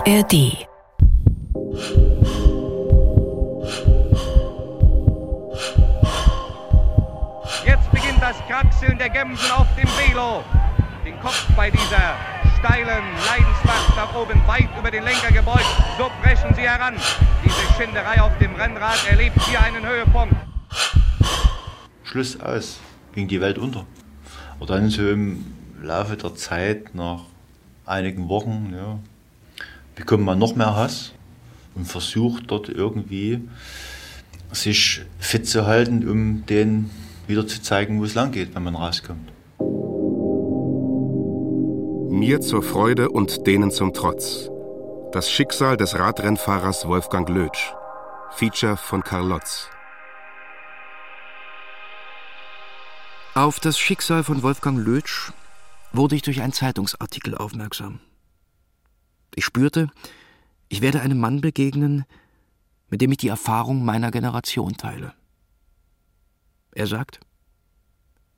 ARD Jetzt beginnt das Kraxeln der Gemsen auf dem Velo. Den Kopf bei dieser steilen Leidensfahrt nach oben weit über den Lenker gebeugt. So brechen sie heran. Diese Schinderei auf dem Rennrad erlebt hier einen Höhepunkt. Schluss aus. Ging die Welt unter. Und dann so im Laufe der Zeit, nach einigen Wochen, ja, bekommt man noch mehr Hass und versucht dort irgendwie sich fit zu halten, um den wieder zu zeigen, wo es lang geht, wenn man rauskommt. Mir zur Freude und denen zum Trotz. Das Schicksal des Radrennfahrers Wolfgang Lötsch. Feature von Karl Lotz. Auf das Schicksal von Wolfgang Lötsch wurde ich durch einen Zeitungsartikel aufmerksam. Ich spürte, ich werde einem Mann begegnen, mit dem ich die Erfahrung meiner Generation teile. Er sagt,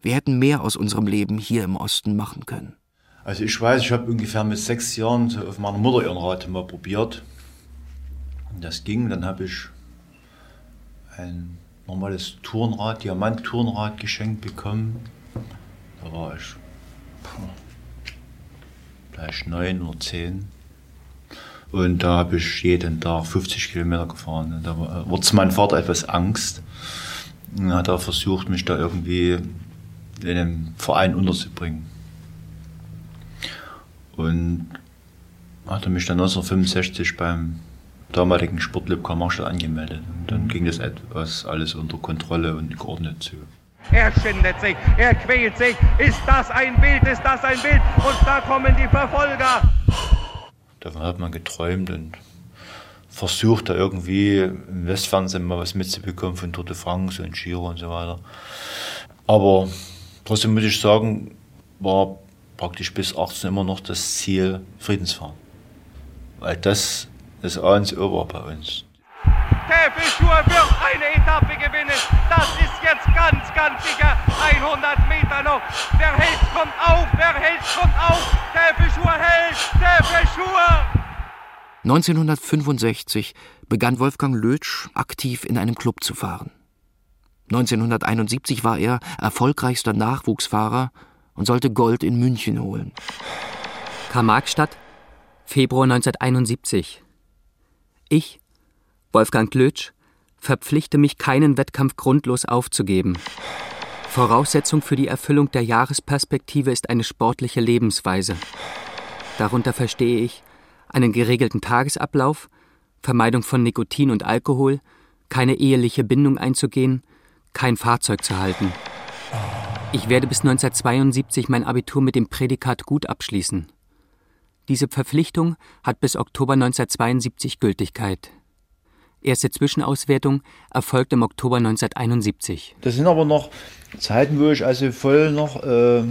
wir hätten mehr aus unserem Leben hier im Osten machen können. Also ich weiß, ich habe ungefähr mit sechs Jahren auf meiner Mutter ihren Rad mal probiert. Und das ging, dann habe ich ein normales Turnrad, Diamant-Turnrad geschenkt bekommen. Da war ich vielleicht neun oder zehn. Und da habe ich jeden Tag 50 Kilometer gefahren. Und da wurde es mein Vater etwas Angst. Und dann hat er versucht, mich da irgendwie in einem Verein unterzubringen. Und hat er mich dann 1965 beim damaligen Sportclub Karl-Marx angemeldet. Und dann ging das etwas alles unter Kontrolle und geordnet zu. Er schindet sich, er quält sich. Ist das ein Bild, ist das ein Bild? Und da kommen die Verfolger. Davon hat man geträumt und versucht, da irgendwie im Westfernsehen mal was mitzubekommen von Tour de France und Giro und so weiter. Aber trotzdem muss ich sagen, war praktisch bis 18 immer noch das Ziel Friedensfahren. Weil das und O war bei uns. Täfelschur wird eine Etappe gewinnen. Das ist jetzt ganz, ganz sicher. 100 Meter noch. Der Held kommt auf, der Held kommt auf. Täfelschur hält, Täfelschur. 1965 begann Wolfgang Lötsch aktiv in einem Club zu fahren. 1971 war er erfolgreichster Nachwuchsfahrer und sollte Gold in München holen. Karl-Marx-Stadt, Februar 1971. Ich, Wolfgang Lötsch, verpflichte mich, keinen Wettkampf grundlos aufzugeben. Voraussetzung für die Erfüllung der Jahresperspektive ist eine sportliche Lebensweise. Darunter verstehe ich einen geregelten Tagesablauf, Vermeidung von Nikotin und Alkohol, keine eheliche Bindung einzugehen, kein Fahrzeug zu halten. Ich werde bis 1972 mein Abitur mit dem Prädikat gut abschließen. Diese Verpflichtung hat bis Oktober 1972 Gültigkeit. Erste Zwischenauswertung erfolgt im Oktober 1971. Das sind aber noch Zeiten, wo ich also voll noch äh,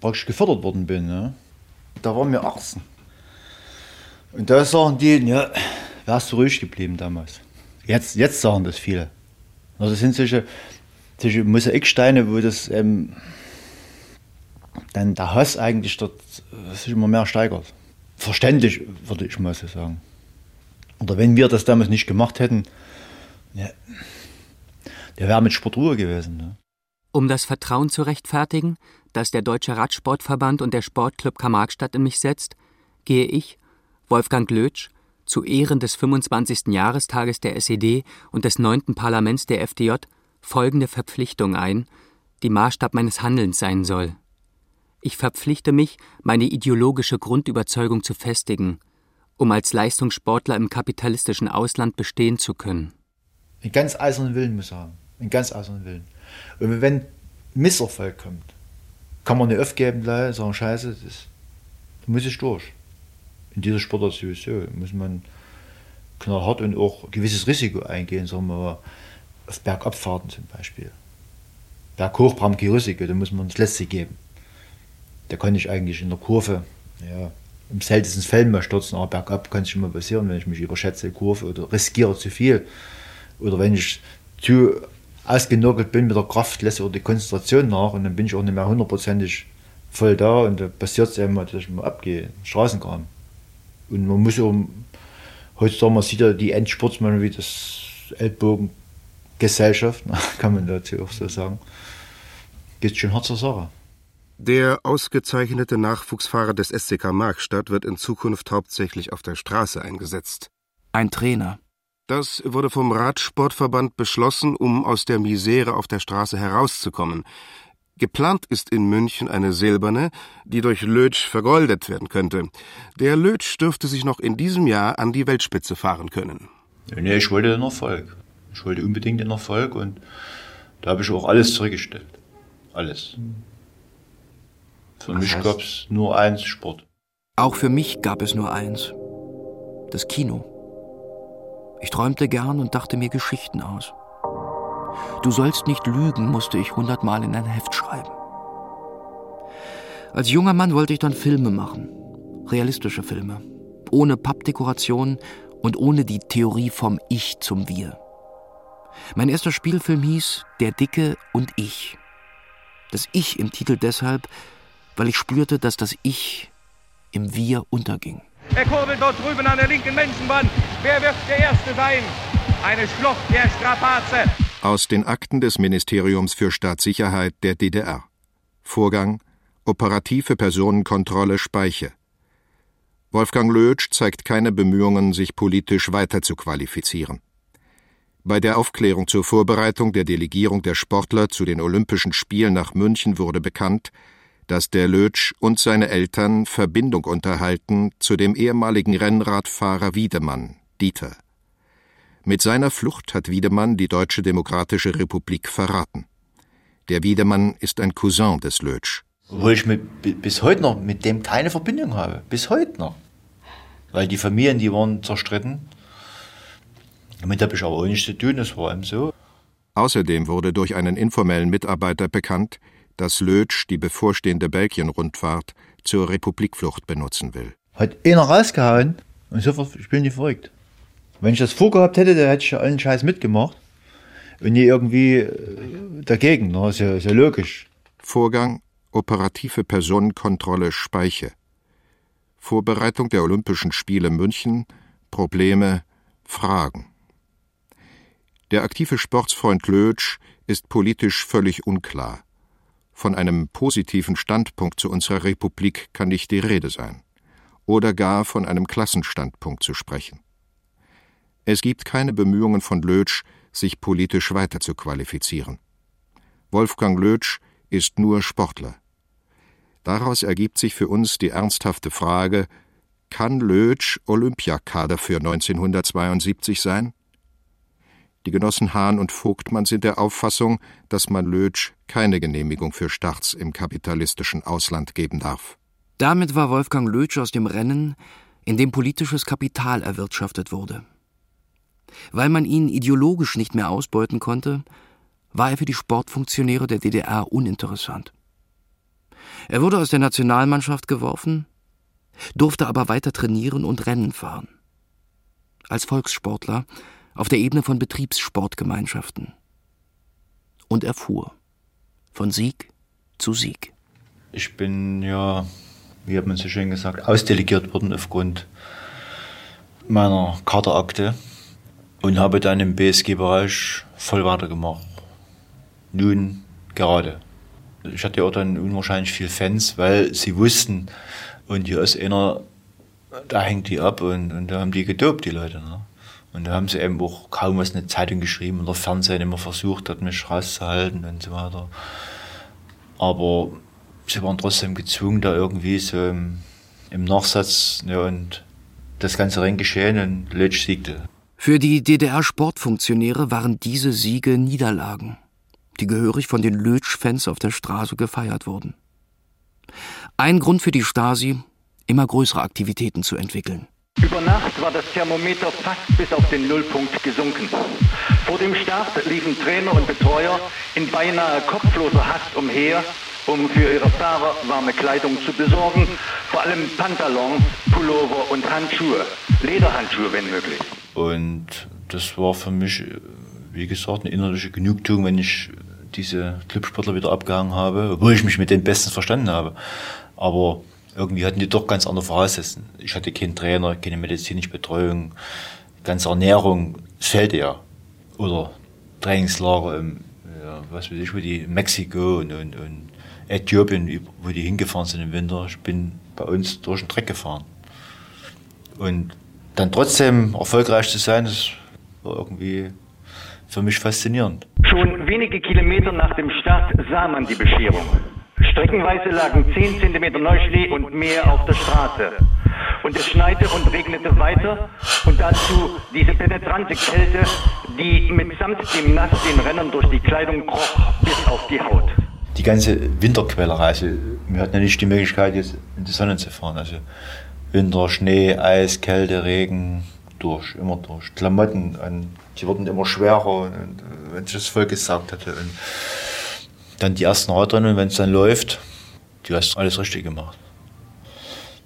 praktisch gefördert worden bin. Ne? Da waren wir 18. Und da sagen die, ja, wärst du ruhig geblieben damals. Jetzt, jetzt sagen das viele. Also das sind solche, solche Mosaiksteine, wo das ähm, dann der Hass eigentlich dort sich immer mehr steigert. Verständlich, würde ich mal so sagen. Oder wenn wir das damals nicht gemacht hätten, ja, der wäre mit Sportruhe gewesen. Ne? Um das Vertrauen zu rechtfertigen, das der Deutsche Radsportverband und der Sportclub Karl-Marx-Stadt in mich setzt, gehe ich, Wolfgang Lötsch, zu Ehren des 25. Jahrestages der SED und des 9. Parlaments der FDJ folgende Verpflichtung ein, die Maßstab meines Handelns sein soll. Ich verpflichte mich, meine ideologische Grundüberzeugung zu festigen, um als Leistungssportler im kapitalistischen Ausland bestehen zu können. Einen ganz eisernen Willen muss er haben. Einen ganz eisernen Willen. Und wenn Misserfolg kommt, kann man nicht aufgeben, sagen, scheiße, das muss ich durch in dieser Sportart sowieso muss man knallhart und auch ein gewisses Risiko eingehen, sagen wir mal, auf Bergabfahrten zum Beispiel. Berghoch braucht kein Risiko, da muss man das Letzte geben. Da kann ich eigentlich in der Kurve, ja, im seltensten Fällen mal stürzen, aber bergab kann es schon mal passieren, wenn ich mich überschätze, Kurve oder riskiere zu viel. Oder wenn ich zu ausgenörgelt bin mit der Kraft, lässt oder die Konzentration nach und dann bin ich auch nicht mehr hundertprozentig voll da und da passiert es eben, dass ich mal abgehe, Straßenkram. Und man muss ja, heutzutage, man sieht ja die Endsportsmänner wie das Ellbogengesellschaft, kann man dazu auch so sagen, geht schon hart zur Sache. Der ausgezeichnete Nachwuchsfahrer des SCK Markstadt wird in Zukunft hauptsächlich auf der Straße eingesetzt. Ein Trainer. Das wurde vom Radsportverband beschlossen, um aus der Misere auf der Straße herauszukommen. Geplant ist in München eine silberne, die durch Lötsch vergoldet werden könnte. Der Lötsch dürfte sich noch in diesem Jahr an die Weltspitze fahren können. Nee, ich wollte den Erfolg. Ich wollte unbedingt den Erfolg und da habe ich auch alles zurückgestellt. Alles. Für mich gab es nur eins Sport. Auch für mich gab es nur eins. Das Kino. Ich träumte gern und dachte mir Geschichten aus. Du sollst nicht lügen, musste ich hundertmal in ein Heft schreiben. Als junger Mann wollte ich dann Filme machen. Realistische Filme. Ohne Pappdekoration und ohne die Theorie vom Ich zum Wir. Mein erster Spielfilm hieß Der Dicke und ich. Das Ich im Titel deshalb, weil ich spürte, dass das Ich im Wir unterging. Er kurbelt dort drüben an der linken Menschenwand. Wer wird der Erste sein? Eine Schlucht der Strapaze. Aus den Akten des Ministeriums für Staatssicherheit der DDR. Vorgang Operative Personenkontrolle Speiche. Wolfgang Lötsch zeigt keine Bemühungen, sich politisch weiter zu qualifizieren. Bei der Aufklärung zur Vorbereitung der Delegierung der Sportler zu den Olympischen Spielen nach München wurde bekannt, dass der Lötsch und seine Eltern Verbindung unterhalten zu dem ehemaligen Rennradfahrer Wiedemann, Dieter. Mit seiner Flucht hat Wiedemann die Deutsche Demokratische Republik verraten. Der Wiedemann ist ein Cousin des Lötsch. Obwohl ich mit, bis heute noch mit dem keine Verbindung habe. Bis heute noch. Weil die Familien, die waren zerstritten. Damit habe ich aber auch nichts zu tun, das war eben so. Außerdem wurde durch einen informellen Mitarbeiter bekannt, dass Lötsch die bevorstehende Belgien-Rundfahrt zur Republikflucht benutzen will. Hat einer rausgehauen und sofort, ich bin nicht verrückt. Wenn ich das vorgehabt hätte, dann hätte ich allen Scheiß mitgemacht. Und nie irgendwie äh, dagegen, ne? ist, ja, ist ja logisch. Vorgang Operative Personenkontrolle Speiche. Vorbereitung der Olympischen Spiele München, Probleme, Fragen. Der aktive Sportsfreund Lötsch ist politisch völlig unklar. Von einem positiven Standpunkt zu unserer Republik kann nicht die Rede sein. Oder gar von einem Klassenstandpunkt zu sprechen. Es gibt keine Bemühungen von Lötsch, sich politisch weiter zu qualifizieren. Wolfgang Lötsch ist nur Sportler. Daraus ergibt sich für uns die ernsthafte Frage, kann Lötsch Olympiakader für 1972 sein? Die Genossen Hahn und Vogtmann sind der Auffassung, dass man Lötsch keine Genehmigung für Starts im kapitalistischen Ausland geben darf. Damit war Wolfgang Lötsch aus dem Rennen, in dem politisches Kapital erwirtschaftet wurde. Weil man ihn ideologisch nicht mehr ausbeuten konnte, war er für die Sportfunktionäre der DDR uninteressant. Er wurde aus der Nationalmannschaft geworfen, durfte aber weiter trainieren und Rennen fahren. Als Volkssportler auf der Ebene von Betriebssportgemeinschaften. Und er fuhr von Sieg zu Sieg. Ich bin ja, wie hat man so schön gesagt, ausdelegiert worden aufgrund meiner Katerakte und habe dann im BSG-Bereich voll weitergemacht. Nun gerade. Ich hatte ja auch dann unwahrscheinlich viele Fans, weil sie wussten, und hier ist einer, da hängt die ab und, und da haben die gedopt, die Leute. Ne? Und da haben sie eben auch kaum was in der Zeitung geschrieben oder Fernsehen immer versucht hat, mich rauszuhalten und so weiter. Aber sie waren trotzdem gezwungen, da irgendwie so im, im Nachsatz ja, und das ganze Rennen geschehen und Lötsch siegte. Für die DDR-Sportfunktionäre waren diese Siege Niederlagen, die gehörig von den Lötsch-Fans auf der Straße gefeiert wurden. Ein Grund für die Stasi, immer größere Aktivitäten zu entwickeln. Über Nacht war das Thermometer fast bis auf den Nullpunkt gesunken. Vor dem Start liefen Trainer und Betreuer in beinahe kopfloser Hast umher, um für ihre Fahrer warme Kleidung zu besorgen, vor allem Pantalons, Pullover und Handschuhe, Lederhandschuhe wenn möglich. Und das war für mich, wie gesagt, eine innerliche Genugtuung, wenn ich diese Clubsportler wieder abgehangen habe, obwohl ich mich mit den Besten verstanden habe. Aber irgendwie hatten die doch ganz andere Voraussetzungen. Ich hatte keinen Trainer, keine medizinische Betreuung, ganze Ernährung, es fehlte ja. Oder Trainingslager im, ja, was weiß ich, wo die Mexiko und, und, und Äthiopien, wo die hingefahren sind im Winter. Ich bin bei uns durch den Dreck gefahren. Und dann trotzdem erfolgreich zu sein, das war irgendwie für mich faszinierend. Schon wenige Kilometer nach dem Start sah man die Bescherung. Streckenweise lagen 10 cm Neuschnee und mehr auf der Straße. Und es schneite und regnete weiter und dazu diese penetrante Kälte, die mitsamt dem Nass den Rennern durch die Kleidung kroch bis auf die Haut. Die ganze Winterquälerei, also wir hatten ja nicht die Möglichkeit, jetzt in die Sonne zu fahren. Also Winter, Schnee, Eis, Kälte, Regen, durch, immer durch. Klamotten, und die wurden immer schwerer, und, wenn ich das voll gesagt hatte. Und dann die ersten Radrennen, wenn es dann läuft, du hast alles richtig gemacht.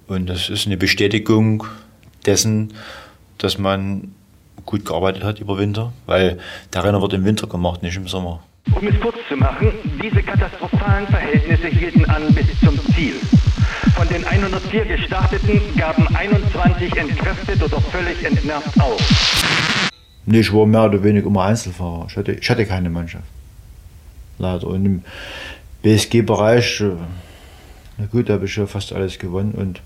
Und das ist eine Bestätigung dessen, dass man gut gearbeitet hat über Winter, weil der Renner wird im Winter gemacht, nicht im Sommer. Um es kurz zu machen, diese katastrophalen Verhältnisse hielten an bis zum Ziel. Von den 104 Gestarteten gaben 21 entkräftet oder völlig entnervt auf. Nee, ich war mehr oder weniger immer Einzelfahrer. Ich hatte, ich hatte keine Mannschaft. Leider. Und im BSG-Bereich, äh, na gut, da habe ich ja fast alles gewonnen und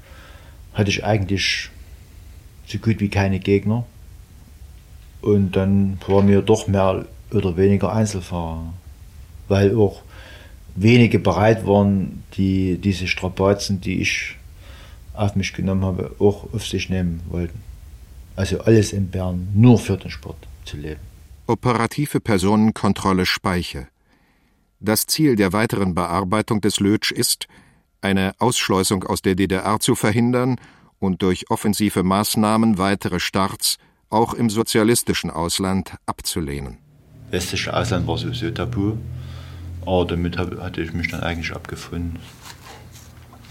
hatte ich eigentlich so gut wie keine Gegner. Und dann war mir doch mehr oder weniger Einzelfahrer. Weil auch wenige bereit waren, die diese Strapazen, die ich auf mich genommen habe, auch auf sich nehmen wollten. Also alles in Bern nur für den Sport zu leben. Operative Personenkontrolle Speiche. Das Ziel der weiteren Bearbeitung des Lötsch ist, eine Ausschleusung aus der DDR zu verhindern und durch offensive Maßnahmen weitere Starts auch im sozialistischen Ausland abzulehnen. Westliche Ausland war sowieso tabu, aber damit hatte ich mich dann eigentlich abgefunden.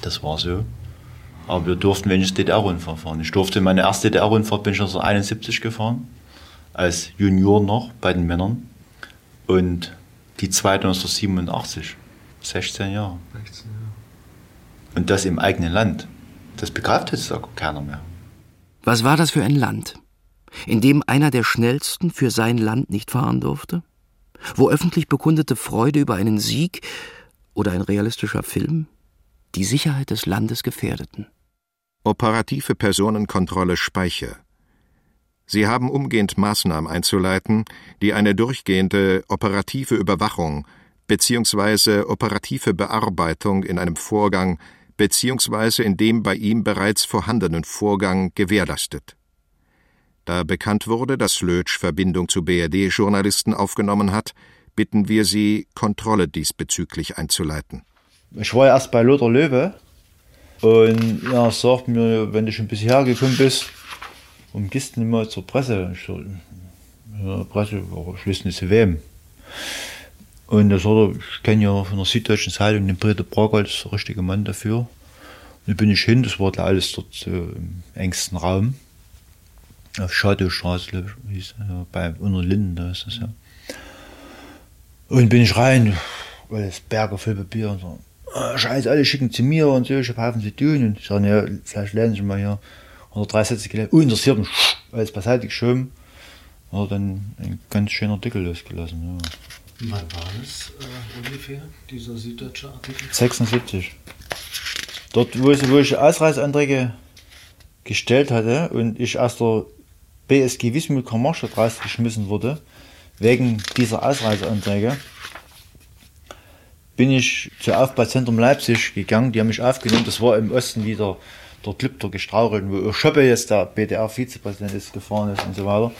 Das war so. Aber wir durften wenigstens DDR-Rundfahrt fahren. Ich durfte meine erste DDR-Rundfahrt bin ich 1971 gefahren, als Junior noch bei den Männern. Und die zweite 1987, 16 Jahre. 16 Jahre. Und das im eigenen Land. Das begreift jetzt auch keiner mehr. Was war das für ein Land, in dem einer der schnellsten für sein Land nicht fahren durfte? Wo öffentlich bekundete Freude über einen Sieg oder ein realistischer Film die Sicherheit des Landes gefährdeten. Operative Personenkontrolle Speicher. Sie haben umgehend Maßnahmen einzuleiten, die eine durchgehende operative Überwachung bzw. operative Bearbeitung in einem Vorgang bzw. in dem bei ihm bereits vorhandenen Vorgang gewährleistet. Da bekannt wurde, dass Lötsch Verbindung zu BRD-Journalisten aufgenommen hat, bitten wir Sie, Kontrolle diesbezüglich einzuleiten. Ich war ja erst bei Lothar Löwe und er sagt mir, wenn du schon bisher hergekommen bist, um nicht mal zur Presse? Ich ja, Presse, ich nicht zu wem. Und er sagt, ich kenne ja von der Süddeutschen Zeitung den Peter das ist der richtige Mann dafür. Und dann bin ich hin, das war alles dort so im engsten Raum. Auf Schadowstraße, hieß ja, bei Unterlinden, da ist das ja. Und bin ich rein, weil es Berge voll Papier und so. Oh, Scheiße, alle schicken zu mir und so, ich habe Haufen zu tun. Und ich sage, ja, vielleicht lernen Sie mal hier. Oder drei Sätze gelernt. Oh, interessiert mich, alles beiseite geschoben. Oder dann ein ganz schöner Artikel losgelassen. Ja. Wann war das äh, ungefähr, dieser süddeutsche Artikel? 76. Dort, wo ich, wo ich Ausreiseanträge gestellt hatte und ich aus der BSG Wismut Karmarstadt rausgeschmissen wurde, wegen dieser Ausreiseanträge, bin ich zum Aufbauzentrum Leipzig gegangen. Die haben mich aufgenommen. Das war im Osten wieder der Klipter gestrauchelt, wo Schoppe jetzt der BDR-Vizepräsident ist, gefahren ist und so weiter.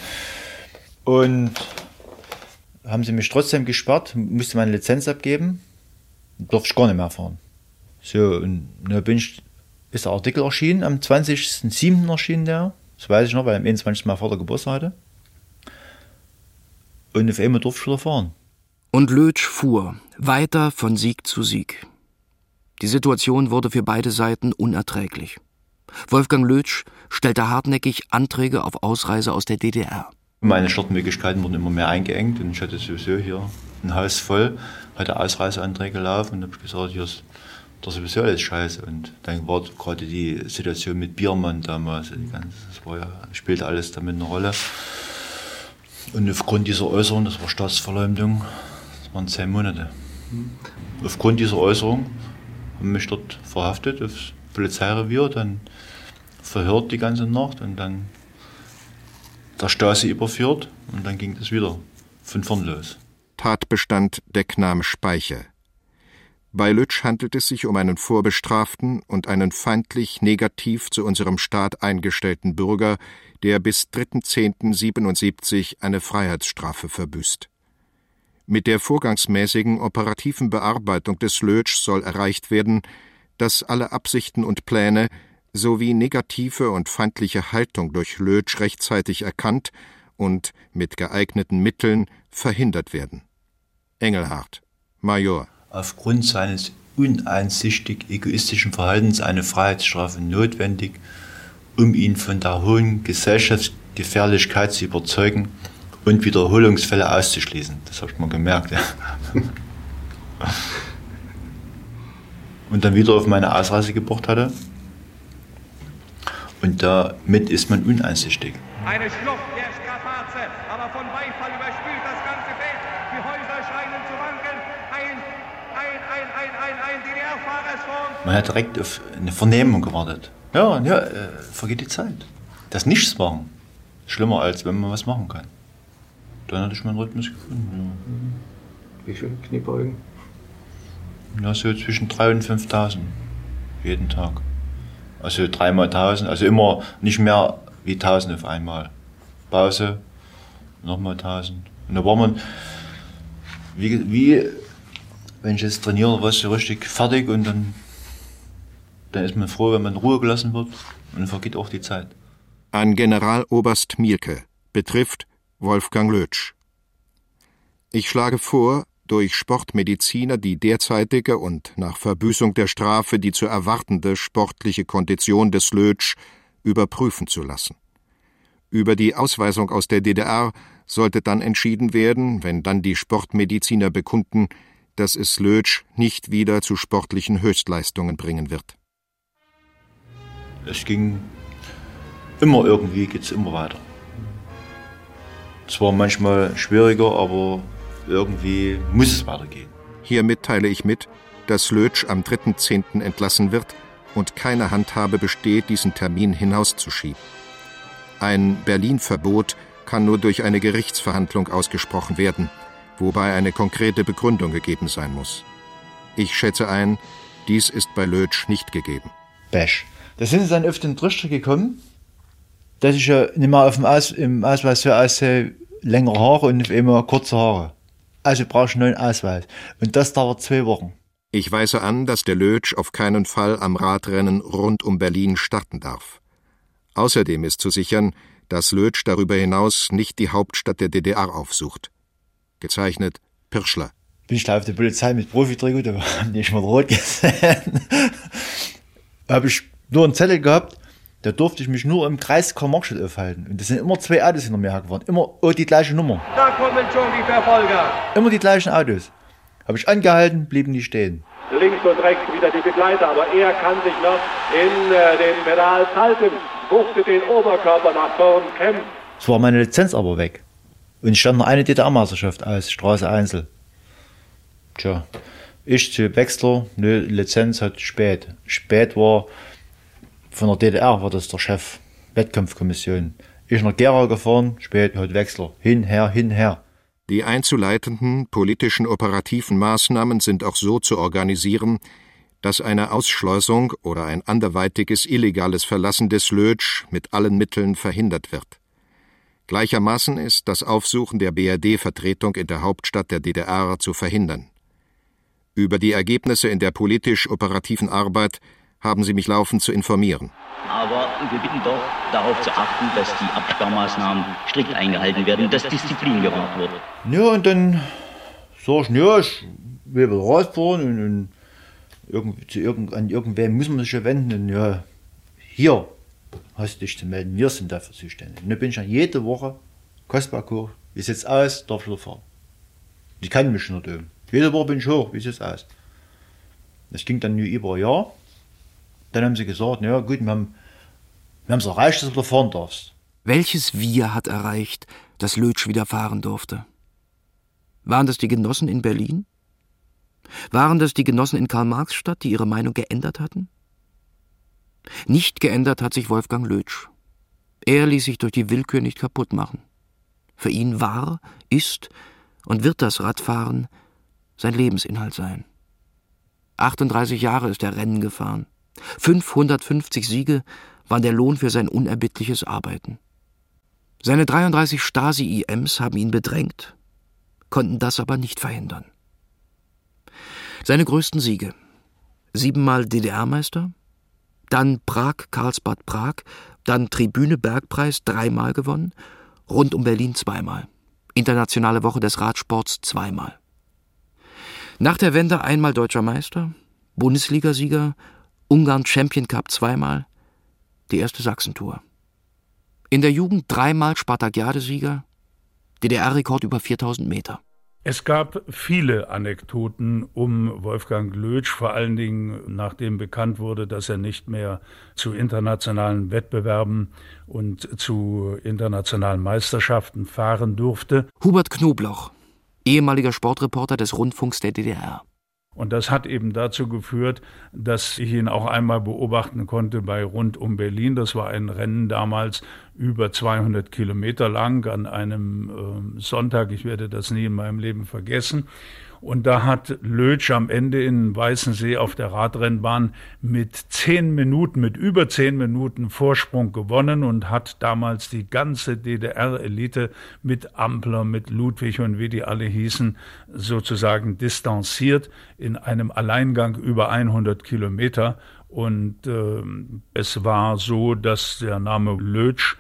Und haben sie mich trotzdem gesperrt, musste meine Lizenz abgeben, durfte ich gar nicht mehr fahren. So, und da bin ich, ist der Artikel erschienen, am 20.07. erschienen der, das weiß ich noch, weil am 21. mein Vater Geburtstag hatte. Und auf einmal durfte ich wieder fahren. Und Lötsch fuhr, weiter von Sieg zu Sieg. Die Situation wurde für beide Seiten unerträglich. Wolfgang Lötsch stellte hartnäckig Anträge auf Ausreise aus der DDR. Meine Startmöglichkeiten wurden immer mehr eingeengt und ich hatte sowieso hier ein Haus voll, hatte Ausreiseanträge laufen und habe gesagt, hier ist das ist sowieso alles scheiße. Und dann war gerade die Situation mit Biermann damals, ganze, das war ja, spielte alles damit eine Rolle. Und aufgrund dieser Äußerung, das war Staatsverleumdung, das waren zehn Monate. Mhm. Aufgrund dieser Äußerung haben mich dort verhaftet aufs Polizeirevier, dann verhört die ganze Nacht und dann der Stasi überführt und dann ging es wieder von vorn los. Tatbestand Deckname Speicher. Bei Lütsch handelt es sich um einen vorbestraften und einen feindlich negativ zu unserem Staat eingestellten Bürger, der bis 3.10.77 eine Freiheitsstrafe verbüßt. Mit der vorgangsmäßigen operativen Bearbeitung des Lötsch soll erreicht werden, dass alle Absichten und Pläne sowie negative und feindliche Haltung durch Lötsch rechtzeitig erkannt und mit geeigneten Mitteln verhindert werden. Engelhardt, Major aufgrund seines uneinsichtig egoistischen Verhaltens eine Freiheitsstrafe notwendig, um ihn von der hohen Gesellschaftsgefährlichkeit zu überzeugen und Wiederholungsfälle auszuschließen. Das habe ich mal gemerkt. Ja. Und dann wieder auf meine Ausreise gebracht hatte. Und damit ist man uneinsichtig. Eine Schlucht der Strapaze, aber von Beifall überspült das ganze Feld. Die Häuser scheinen zu wanken. Ein, ein, ein, ein, ein, ein DDR-Fahrer ist vor uns. Man hat direkt auf eine Vernehmung gewartet. Ja, ja, äh, vergeht die Zeit. Das Nichts machen. Schlimmer als wenn man was machen kann. Dann hatte ich meinen Rhythmus gefunden. Ja. Wie viel Kniebeugen? Ja, so zwischen 3.000 und 5.000 jeden Tag. Also dreimal 1.000, also immer nicht mehr wie 1.000 auf einmal. Pause, nochmal 1.000. Und da war man, wie, wie wenn ich jetzt trainiere, was so richtig fertig und dann, dann ist man froh, wenn man in Ruhe gelassen wird und dann vergeht auch die Zeit. An Generaloberst Mielke betrifft Wolfgang Lötsch. Ich schlage vor, durch Sportmediziner die derzeitige und nach Verbüßung der Strafe die zu erwartende sportliche Kondition des Lötsch überprüfen zu lassen. Über die Ausweisung aus der DDR sollte dann entschieden werden, wenn dann die Sportmediziner bekunden, dass es Lötsch nicht wieder zu sportlichen Höchstleistungen bringen wird. Es ging immer irgendwie, geht es immer weiter. Zwar manchmal schwieriger, aber irgendwie muss es weitergehen. Hiermit teile ich mit, dass Lötsch am 3.10. entlassen wird und keine Handhabe besteht, diesen Termin hinauszuschieben. Ein Berlin-Verbot kann nur durch eine Gerichtsverhandlung ausgesprochen werden, wobei eine konkrete Begründung gegeben sein muss. Ich schätze ein, dies ist bei Lötsch nicht gegeben. Bash. Da sind sie dann auf den Trichter gekommen, dass ich ja nicht mehr auf dem Aus, im Ausweis so aussehe, längere Haare und auf einmal kurze Haare. Also brauchst du einen neuen Ausweis. Und das dauert zwei Wochen. Ich weise an, dass der Lötsch auf keinen Fall am Radrennen rund um Berlin starten darf. Außerdem ist zu sichern, dass Lötsch darüber hinaus nicht die Hauptstadt der DDR aufsucht. Gezeichnet Pirschler. Bin ich da auf der Polizei mit Profitrikot, da haben die nicht mal rot gesehen. habe ich nur einen Zettel gehabt, da durfte ich mich nur im Kreis Karl-Marx-Stadt aufhalten. Und das sind immer zwei Autos hinter mir hergefahren. Immer oh, die gleiche Nummer. Da kommen schon die Verfolger. Immer die gleichen Autos. Habe ich angehalten, blieben die stehen. Links und rechts wieder die Begleiter, aber er kann sich noch in äh, den Pedal halten, buchtet den Oberkörper nach vorn, kämpft. Es war meine Lizenz aber weg. Und ich stand noch eine DDR-Meisterschaft aus, Straße Einzel. Tja, ich zu Wechsler, nö, Lizenz hat spät. Spät war von der DDR war das der Chef Wettkampfkommission. Ich nach Gera gefahren, spät heute Wechsler. Hin, her, hin, her. Die einzuleitenden politischen operativen Maßnahmen sind auch so zu organisieren, dass eine Ausschleusung oder ein anderweitiges illegales Verlassen des Lötsch mit allen Mitteln verhindert wird. Gleichermaßen ist das Aufsuchen der BRD-Vertretung in der Hauptstadt der DDR zu verhindern. Über die Ergebnisse in der politisch-operativen Arbeit haben Sie mich laufend zu informieren. Aber wir bitten doch darauf zu achten, dass die Absperrmaßnahmen strikt eingehalten werden, dass Disziplin gewahrt wird. Ja, und dann sag ich, ja, ich will rausfahren und, und irgend, zu irgend, an irgendwem muss man sich ja wenden. Und ja, hier hast du dich zu melden, wir sind dafür zuständig. Und dann bin ich dann jede Woche Kostbarkur, wie sieht's aus, darf ich fahren. Die kann mich nicht oben. Jede Woche bin ich hoch, wie sieht's aus. Das ging dann über ein Jahr. Dann haben sie gesagt, ja gut, wir haben es erreicht, dass du wieder fahren darfst. Welches Wir hat erreicht, dass Lötsch wieder fahren durfte? Waren das die Genossen in Berlin? Waren das die Genossen in Karl-Marx-Stadt, die ihre Meinung geändert hatten? Nicht geändert hat sich Wolfgang Lötsch. Er ließ sich durch die Willkür nicht kaputt machen. Für ihn war, ist und wird das Radfahren sein Lebensinhalt sein. 38 Jahre ist er Rennen gefahren. 550 Siege waren der Lohn für sein unerbittliches Arbeiten. Seine 33 Stasi-IMs haben ihn bedrängt, konnten das aber nicht verhindern. Seine größten Siege: siebenmal DDR-Meister, dann Prag-Karlsbad-Prag, dann Tribüne Bergpreis dreimal gewonnen, rund um Berlin zweimal, Internationale Woche des Radsports zweimal. Nach der Wende einmal deutscher Meister, Bundesligasieger, Ungarn Champion Cup zweimal, die erste Sachsentour. In der Jugend dreimal Spartakiadesieger, DDR-Rekord über 4000 Meter. Es gab viele Anekdoten um Wolfgang Lötsch, vor allen Dingen nachdem bekannt wurde, dass er nicht mehr zu internationalen Wettbewerben und zu internationalen Meisterschaften fahren durfte. Hubert Knobloch, ehemaliger Sportreporter des Rundfunks der DDR. Und das hat eben dazu geführt, dass ich ihn auch einmal beobachten konnte bei Rund um Berlin. Das war ein Rennen damals über 200 Kilometer lang an einem äh, Sonntag. Ich werde das nie in meinem Leben vergessen. Und da hat Lötsch am Ende in Weißensee auf der Radrennbahn mit zehn Minuten, mit über zehn Minuten Vorsprung gewonnen und hat damals die ganze DDR-Elite mit Ampler, mit Ludwig und wie die alle hießen, sozusagen distanziert in einem Alleingang über 100 Kilometer. Und äh, es war so, dass der Name Lötsch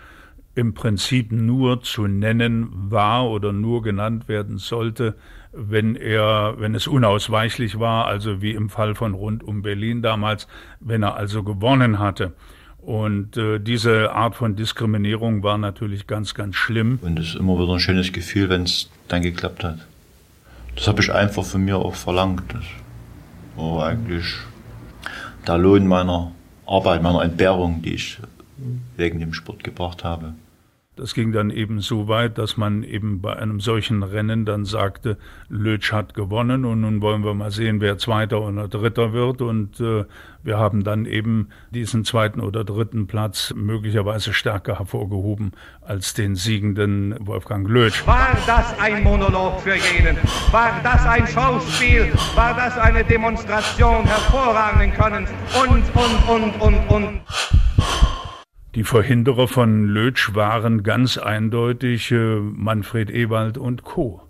im Prinzip nur zu nennen war oder nur genannt werden sollte, wenn er, wenn es unausweichlich war, also wie im Fall von rund um Berlin damals, wenn er also gewonnen hatte. Und äh, diese Art von Diskriminierung war natürlich ganz, ganz schlimm. Und es ist immer wieder ein schönes Gefühl, wenn es dann geklappt hat. Das habe ich einfach von mir auch verlangt. Das war eigentlich der Lohn meiner Arbeit, meiner Entbehrung, die ich wegen dem Sport gebracht habe. Das ging dann eben so weit, dass man eben bei einem solchen Rennen dann sagte, Lötsch hat gewonnen und nun wollen wir mal sehen, wer Zweiter oder Dritter wird. Und äh, wir haben dann eben diesen zweiten oder dritten Platz möglicherweise stärker hervorgehoben als den siegenden Wolfgang Lötsch. War das ein Monolog für jeden? War das ein Schauspiel? War das eine Demonstration hervorragenden Könnens? Und, und, und, und, und. Die Verhinderer von Lötsch waren ganz eindeutig äh, Manfred Ewald und Co.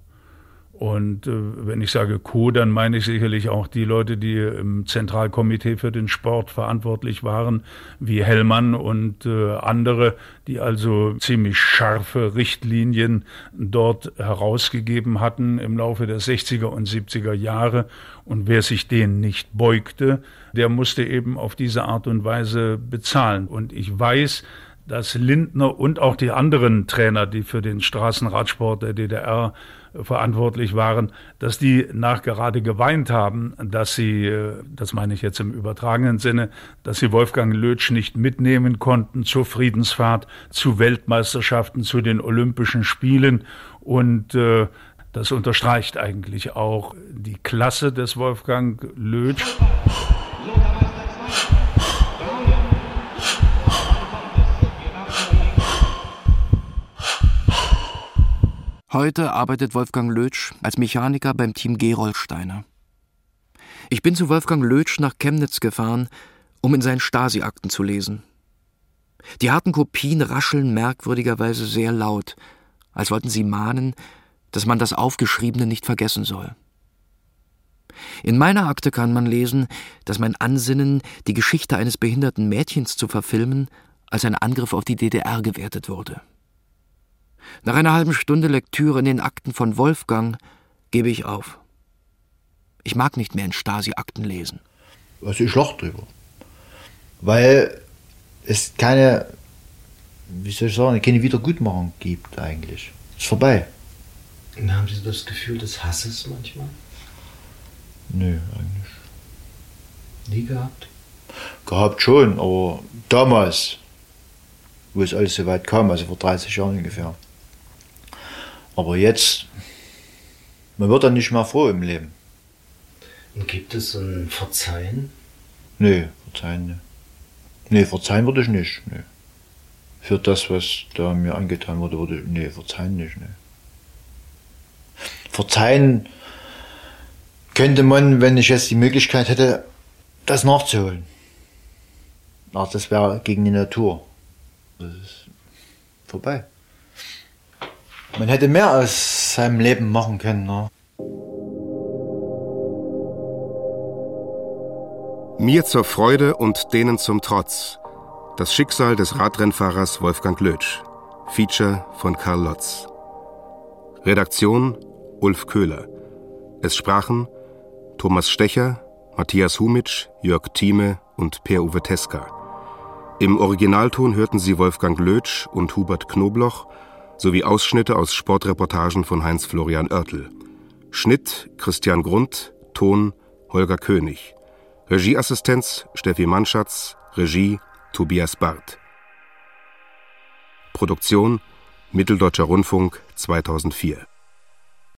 Und äh, wenn ich sage Co, dann meine ich sicherlich auch die Leute, die im Zentralkomitee für den Sport verantwortlich waren, wie Hellmann und äh, andere, die also ziemlich scharfe Richtlinien dort herausgegeben hatten im Laufe der 60er und 70er Jahre. Und wer sich denen nicht beugte, der musste eben auf diese Art und Weise bezahlen. Und ich weiß, dass Lindner und auch die anderen Trainer, die für den Straßenradsport der DDR verantwortlich waren, dass die nachgerade geweint haben, dass sie, äh, das meine ich jetzt im übertragenen Sinne, dass sie Wolfgang Lötsch nicht mitnehmen konnten zur Friedensfahrt, zu Weltmeisterschaften, zu den Olympischen Spielen und äh, das unterstreicht eigentlich auch die Klasse des Wolfgang Lötsch. Heute arbeitet Wolfgang Lötsch als Mechaniker beim Team Gerolsteiner. Ich bin zu Wolfgang Lötsch nach Chemnitz gefahren, um in seinen Stasi-Akten zu lesen. Die harten Kopien rascheln merkwürdigerweise sehr laut, als wollten sie mahnen, dass man das Aufgeschriebene nicht vergessen soll. In meiner Akte kann man lesen, dass mein Ansinnen, die Geschichte eines behinderten Mädchens zu verfilmen, als ein Angriff auf die DDR gewertet wurde. Nach einer halben Stunde Lektüre in den Akten von Wolfgang gebe ich auf. Ich mag nicht mehr in Stasi-Akten lesen. Also ich lach drüber. Weil es keine, wie soll ich sagen, keine Wiedergutmachung gibt eigentlich. Ist vorbei. Haben Sie das Gefühl des Hasses manchmal? Nö, eigentlich. Nie gehabt? Gehabt schon, aber damals, wo es alles so weit kam, also vor 30 Jahren ungefähr. Aber jetzt, man wird dann nicht mehr froh im Leben. Und gibt es ein Verzeihen? Nee, verzeihen nicht. Nee, verzeihen würde ich nicht. Nee. Für das, was da mir angetan wurde, würde ich. Nee, verzeihen nicht. Nee. Verzeihen könnte man, wenn ich jetzt die Möglichkeit hätte, das nachzuholen. Ach, das wäre gegen die Natur. Das ist vorbei. Man hätte mehr aus seinem Leben machen können. Ne? Mir zur Freude und denen zum Trotz. Das Schicksal des Radrennfahrers Wolfgang Lötsch. Feature von Karl Lotz. Redaktion Ulf Köhler. Es sprachen Thomas Stecher, Matthias Humitsch, Jörg Thieme und Per-Uwe Teska. Im Originalton hörten Sie Wolfgang Lötsch und Hubert Knobloch sowie Ausschnitte aus Sportreportagen von Heinz-Florian Oertel. Schnitt Christian Grund, Ton Holger König. Regieassistenz Steffi Mannschatz, Regie Tobias Barth. Produktion Mitteldeutscher Rundfunk 2004